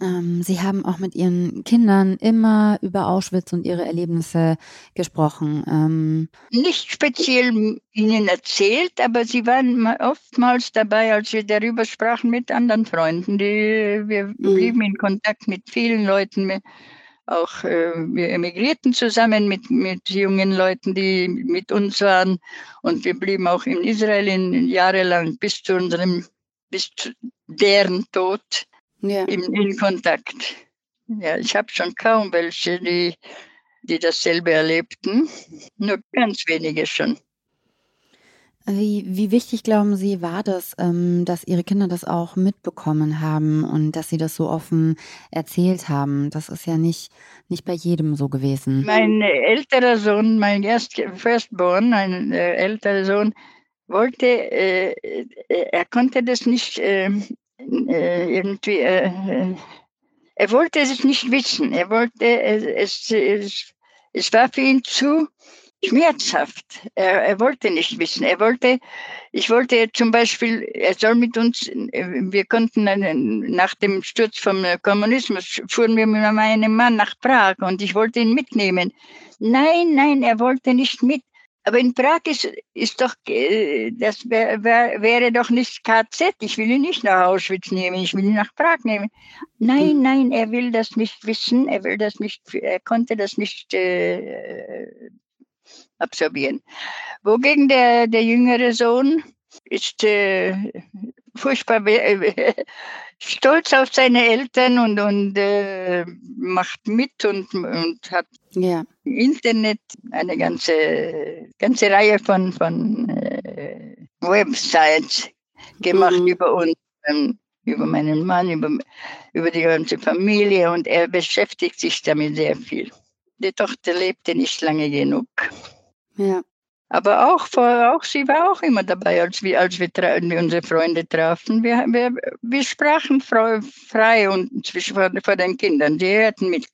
Ähm, Sie haben auch mit Ihren Kindern immer über Auschwitz und Ihre Erlebnisse gesprochen. Ähm Nicht speziell Ihnen erzählt, aber Sie waren oftmals dabei, als wir darüber sprachen mit anderen Freunden. Die, wir mhm. blieben in Kontakt mit vielen Leuten. Auch äh, wir emigrierten zusammen mit, mit jungen Leuten, die mit uns waren. Und wir blieben auch in Israel in, jahrelang bis zu unserem, bis zu deren Tod ja. in, in Kontakt. Ja, ich habe schon kaum welche, die, die dasselbe erlebten, nur ganz wenige schon. Wie, wie wichtig glauben Sie, war das, ähm, dass Ihre Kinder das auch mitbekommen haben und dass Sie das so offen erzählt haben? Das ist ja nicht, nicht bei jedem so gewesen. Mein älterer Sohn, mein erst, Firstborn, mein äh, älterer Sohn, wollte, äh, äh er konnte das nicht äh, äh, irgendwie, äh, äh, er wollte es nicht wissen. Er wollte, es, es, es war für ihn zu schmerzhaft. Er, er wollte nicht wissen. Er wollte, ich wollte zum Beispiel, er soll mit uns, wir konnten nach dem Sturz vom Kommunismus, fuhren wir mit meinem Mann nach Prag und ich wollte ihn mitnehmen. Nein, nein, er wollte nicht mit. Aber in Prag ist, ist doch, äh, das wär, wär, wäre doch nicht KZ. Ich will ihn nicht nach Auschwitz nehmen, ich will ihn nach Prag nehmen. Nein, nein, er will das nicht wissen, er will das nicht, er konnte das nicht äh, absorbieren. Wogegen der, der jüngere Sohn ist äh, furchtbar <laughs> stolz auf seine Eltern und, und äh, macht mit und, und hat ja. Internet eine ganze, ganze Reihe von, von äh, Websites gemacht mhm. über uns, ähm, über meinen Mann, über, über die ganze Familie und er beschäftigt sich damit sehr viel. Die Tochter lebte nicht lange genug. Ja. Aber auch, auch sie war auch immer dabei, als wir, als wir, unsere Freunde trafen. Wir, wir, wir sprachen frei, frei und zwischen vor, vor den Kindern. Sie hörten mit.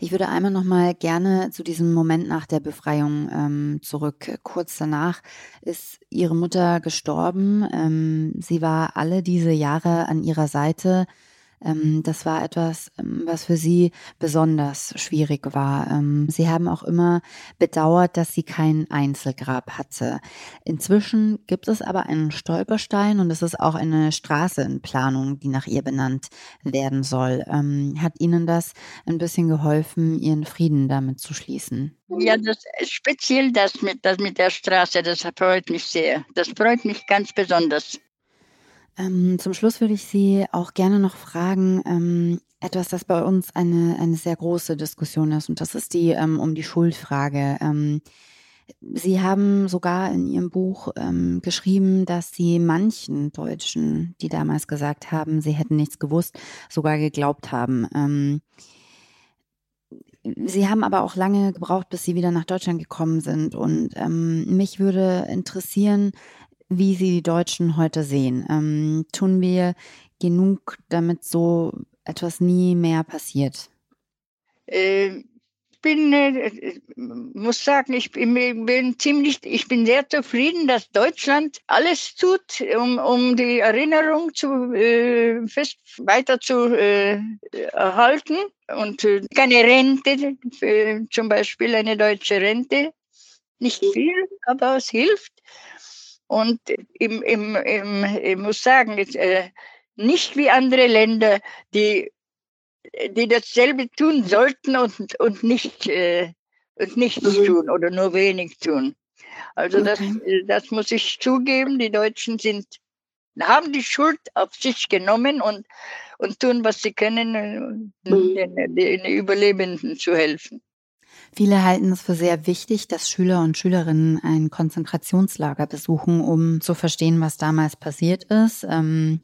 Ich würde einmal noch mal gerne zu diesem Moment nach der Befreiung ähm, zurück. Kurz danach ist ihre Mutter gestorben. Ähm, sie war alle diese Jahre an ihrer Seite. Ähm, das war etwas, ähm, was für sie besonders schwierig war. Ähm, sie haben auch immer bedauert, dass sie kein Einzelgrab hatte. Inzwischen gibt es aber einen Stolperstein und es ist auch eine Straße in Planung, die nach ihr benannt werden soll. Hat Ihnen das ein bisschen geholfen, Ihren Frieden damit zu schließen? Ja, das, speziell das mit, das mit der Straße, das freut mich sehr. Das freut mich ganz besonders. Ähm, zum Schluss würde ich Sie auch gerne noch fragen, ähm, etwas, das bei uns eine, eine sehr große Diskussion ist, und das ist die ähm, um die Schuldfrage. Ähm, Sie haben sogar in Ihrem Buch ähm, geschrieben, dass Sie manchen Deutschen, die damals gesagt haben, sie hätten nichts gewusst, sogar geglaubt haben. Ähm, Sie haben aber auch lange gebraucht, bis Sie wieder nach Deutschland gekommen sind. Und ähm, mich würde interessieren, wie Sie die Deutschen heute sehen. Ähm, tun wir genug, damit so etwas nie mehr passiert? Äh, bin, äh, muss sagen, ich bin, bin, ziemlich, ich bin sehr zufrieden, dass Deutschland alles tut, um, um die Erinnerung zu, äh, fest weiter zu äh, erhalten und äh, keine Rente, äh, zum Beispiel eine deutsche Rente, nicht viel, aber es hilft. Und im, im, im, ich muss sagen, äh, nicht wie andere Länder, die, die dasselbe tun sollten und, und nicht, äh, und nichts mhm. tun oder nur wenig tun. Also okay. das, äh, das muss ich zugeben, die Deutschen sind, haben die Schuld auf sich genommen und, und tun, was sie können, mhm. den, den Überlebenden zu helfen. Viele halten es für sehr wichtig, dass Schüler und Schülerinnen ein Konzentrationslager besuchen, um zu verstehen, was damals passiert ist. Ähm,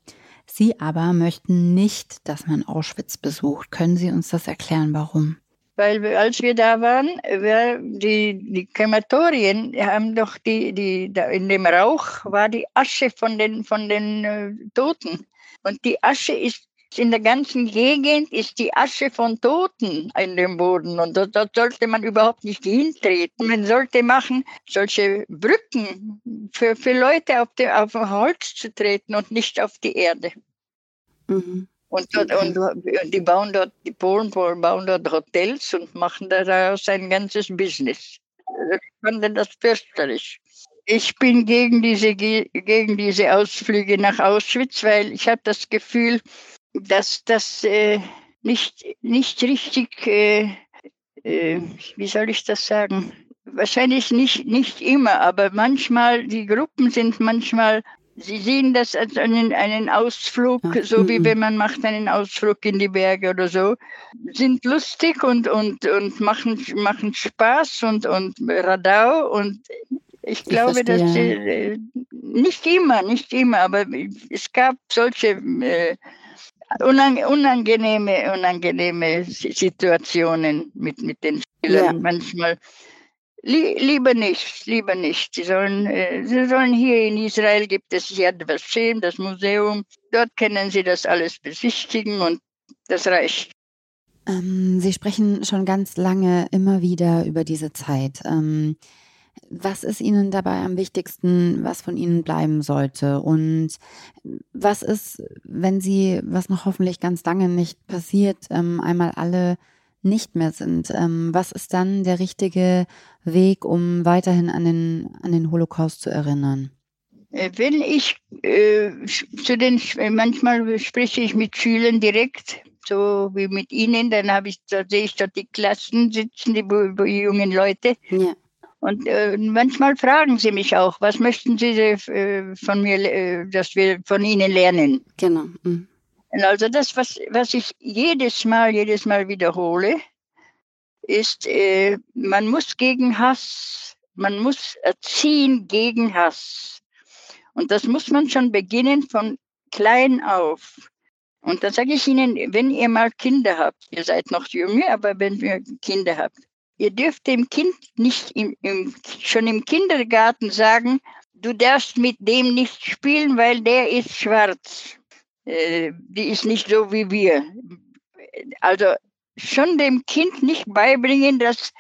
Sie aber möchten nicht, dass man Auschwitz besucht. Können Sie uns das erklären, warum? Weil wir, als wir da waren, wir, die, die Krematorien haben doch die, die, in dem Rauch war die Asche von den, von den äh, Toten. Und die Asche ist in der ganzen Gegend ist die Asche von Toten in dem Boden und dort, sollte man überhaupt nicht hintreten. Man sollte machen solche Brücken für, für Leute auf, dem, auf dem Holz zu treten und nicht auf die Erde. Mhm. Und, dort, und, die bauen dort, die Polen bauen dort Hotels und machen daraus ein ganzes Business. Ich fand das fürchterlich. Ich bin gegen diese, gegen diese Ausflüge nach Auschwitz, weil ich habe das Gefühl, dass das äh, nicht, nicht richtig, äh, äh, wie soll ich das sagen? Wahrscheinlich nicht, nicht immer, aber manchmal, die Gruppen sind manchmal, sie sehen das als einen, einen Ausflug, Ach, so wie mhm. wenn man macht einen Ausflug in die Berge oder so, sind lustig und, und, und machen, machen Spaß und, und Radau und ich glaube, ich dass äh, nicht immer, nicht immer, aber es gab solche äh, unangenehme, unangenehme Situationen mit, mit den Schülern. Ja. Manchmal li lieber nicht, lieber nicht. Sie sollen, äh, sie sollen hier in Israel gibt es Yad Vashem, das Museum. Dort können sie das alles besichtigen und das reicht. Ähm, sie sprechen schon ganz lange immer wieder über diese Zeit. Ähm, was ist Ihnen dabei am wichtigsten, was von Ihnen bleiben sollte? Und was ist, wenn Sie, was noch hoffentlich ganz lange nicht passiert, ähm, einmal alle nicht mehr sind? Ähm, was ist dann der richtige Weg, um weiterhin an den, an den Holocaust zu erinnern? Äh, wenn ich äh, zu den, manchmal spreche ich mit Schülern direkt, so wie mit Ihnen, dann habe ich, da sehe ich dort die Klassen sitzen, die, die jungen Leute. Ja. Und äh, manchmal fragen sie mich auch, was möchten sie äh, von mir, äh, dass wir von ihnen lernen? Genau. Mhm. Also das, was, was ich jedes Mal, jedes Mal wiederhole, ist, äh, man muss gegen Hass, man muss erziehen gegen Hass. Und das muss man schon beginnen von klein auf. Und dann sage ich Ihnen, wenn ihr mal Kinder habt, ihr seid noch jünger, aber wenn ihr Kinder habt, ihr dürft dem Kind nicht im, im, schon im Kindergarten sagen, du darfst mit dem nicht spielen, weil der ist schwarz. Äh, die ist nicht so wie wir. Also schon dem Kind nicht beibringen, dass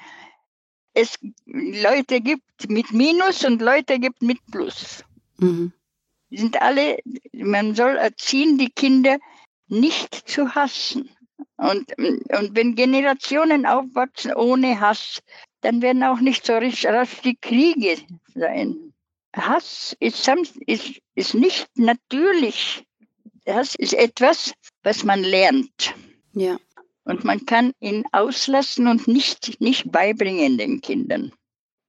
es Leute gibt mit Minus und Leute gibt mit Plus. Mhm. Sind alle, man soll erziehen, die Kinder nicht zu hassen. Und, und wenn Generationen aufwachsen ohne Hass, dann werden auch nicht so rasch die Kriege sein. Hass ist, ist, ist nicht natürlich. Hass ist etwas, was man lernt. Ja. Und man kann ihn auslassen und nicht, nicht beibringen den Kindern.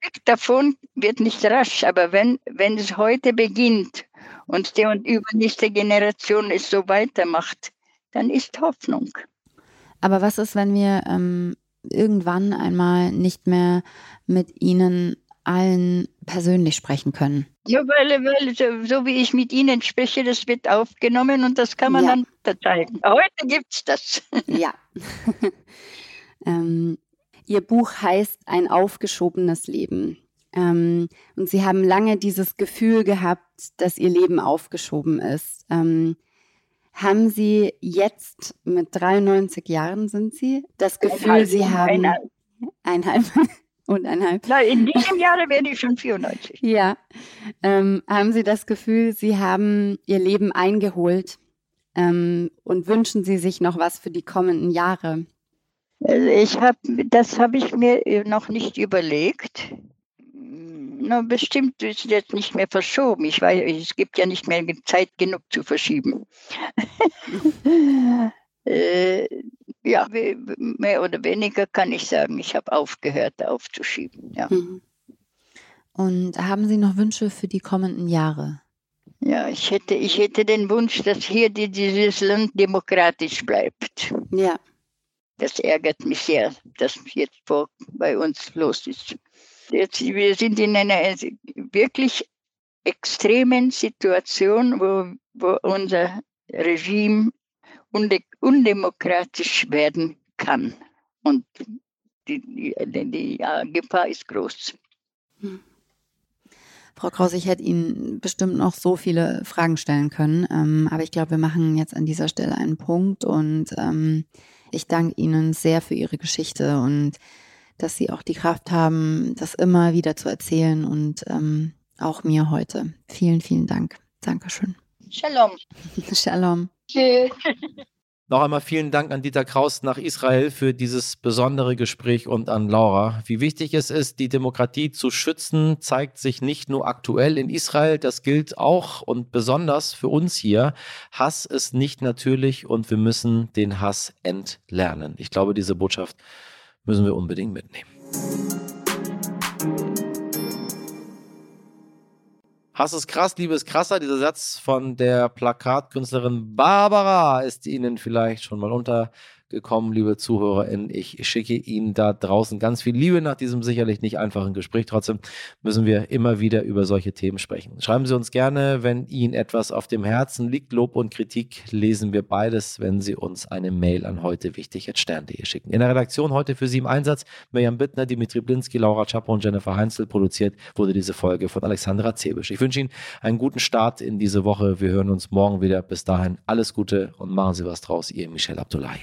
Weg davon wird nicht rasch, aber wenn, wenn es heute beginnt und die und übernächste Generation es so weitermacht, dann ist Hoffnung. Aber was ist, wenn wir ähm, irgendwann einmal nicht mehr mit Ihnen allen persönlich sprechen können? Ja, weil, weil so, so, wie ich mit Ihnen spreche, das wird aufgenommen und das kann man ja. dann zeigen. Heute gibt es das. <laughs> Ja. <laughs> ähm, Ihr Buch heißt Ein aufgeschobenes Leben. Ähm, und Sie haben lange dieses Gefühl gehabt, dass Ihr Leben aufgeschoben ist. Ähm, haben Sie jetzt mit 93 Jahren sind Sie das Gefühl, einhalb, Sie haben einhalb, <laughs> und einhalb. Na, in diesem Jahre werde ich schon 94. <laughs> Ja, ähm, haben Sie das Gefühl, Sie haben Ihr Leben eingeholt ähm, und wünschen Sie sich noch was für die kommenden Jahre? Also ich habe, das habe ich mir noch nicht überlegt. Na, bestimmt ist jetzt nicht mehr verschoben. Ich weiß, es gibt ja nicht mehr Zeit genug zu verschieben. <laughs> äh, ja, mehr oder weniger kann ich sagen, ich habe aufgehört aufzuschieben. Ja. Mhm. Und haben Sie noch Wünsche für die kommenden Jahre? Ja, ich hätte, ich hätte den Wunsch, dass hier die, dieses Land demokratisch bleibt. Ja. Das ärgert mich sehr, dass jetzt vor, bei uns los ist. Jetzt, wir sind in einer wirklich extremen Situation, wo, wo unser Regime unde undemokratisch werden kann. Und die, die, die Gefahr ist groß. Hm. Frau Kraus, ich hätte Ihnen bestimmt noch so viele Fragen stellen können, ähm, aber ich glaube, wir machen jetzt an dieser Stelle einen Punkt und ähm, ich danke Ihnen sehr für Ihre Geschichte und dass Sie auch die Kraft haben, das immer wieder zu erzählen und ähm, auch mir heute. Vielen, vielen Dank. Dankeschön. Shalom. <laughs> Shalom. Tschüss. <laughs> Noch einmal vielen Dank an Dieter Kraus nach Israel für dieses besondere Gespräch und an Laura. Wie wichtig es ist, die Demokratie zu schützen, zeigt sich nicht nur aktuell in Israel, das gilt auch und besonders für uns hier. Hass ist nicht natürlich und wir müssen den Hass entlernen. Ich glaube, diese Botschaft müssen wir unbedingt mitnehmen. Hass ist krass, Liebe ist krasser. Dieser Satz von der Plakatkünstlerin Barbara ist Ihnen vielleicht schon mal unter gekommen, liebe ZuhörerInnen. Ich schicke Ihnen da draußen ganz viel Liebe nach diesem sicherlich nicht einfachen Gespräch. Trotzdem müssen wir immer wieder über solche Themen sprechen. Schreiben Sie uns gerne, wenn Ihnen etwas auf dem Herzen liegt. Lob und Kritik lesen wir beides, wenn Sie uns eine Mail an heute wichtig stern.de schicken. In der Redaktion heute für Sie im Einsatz Mirjam Bittner, Dimitri Blinski, Laura Czapo und Jennifer Heinzel. Produziert wurde diese Folge von Alexandra Zebisch. Ich wünsche Ihnen einen guten Start in diese Woche. Wir hören uns morgen wieder. Bis dahin alles Gute und machen Sie was draus. Ihr Michel Abdullahi.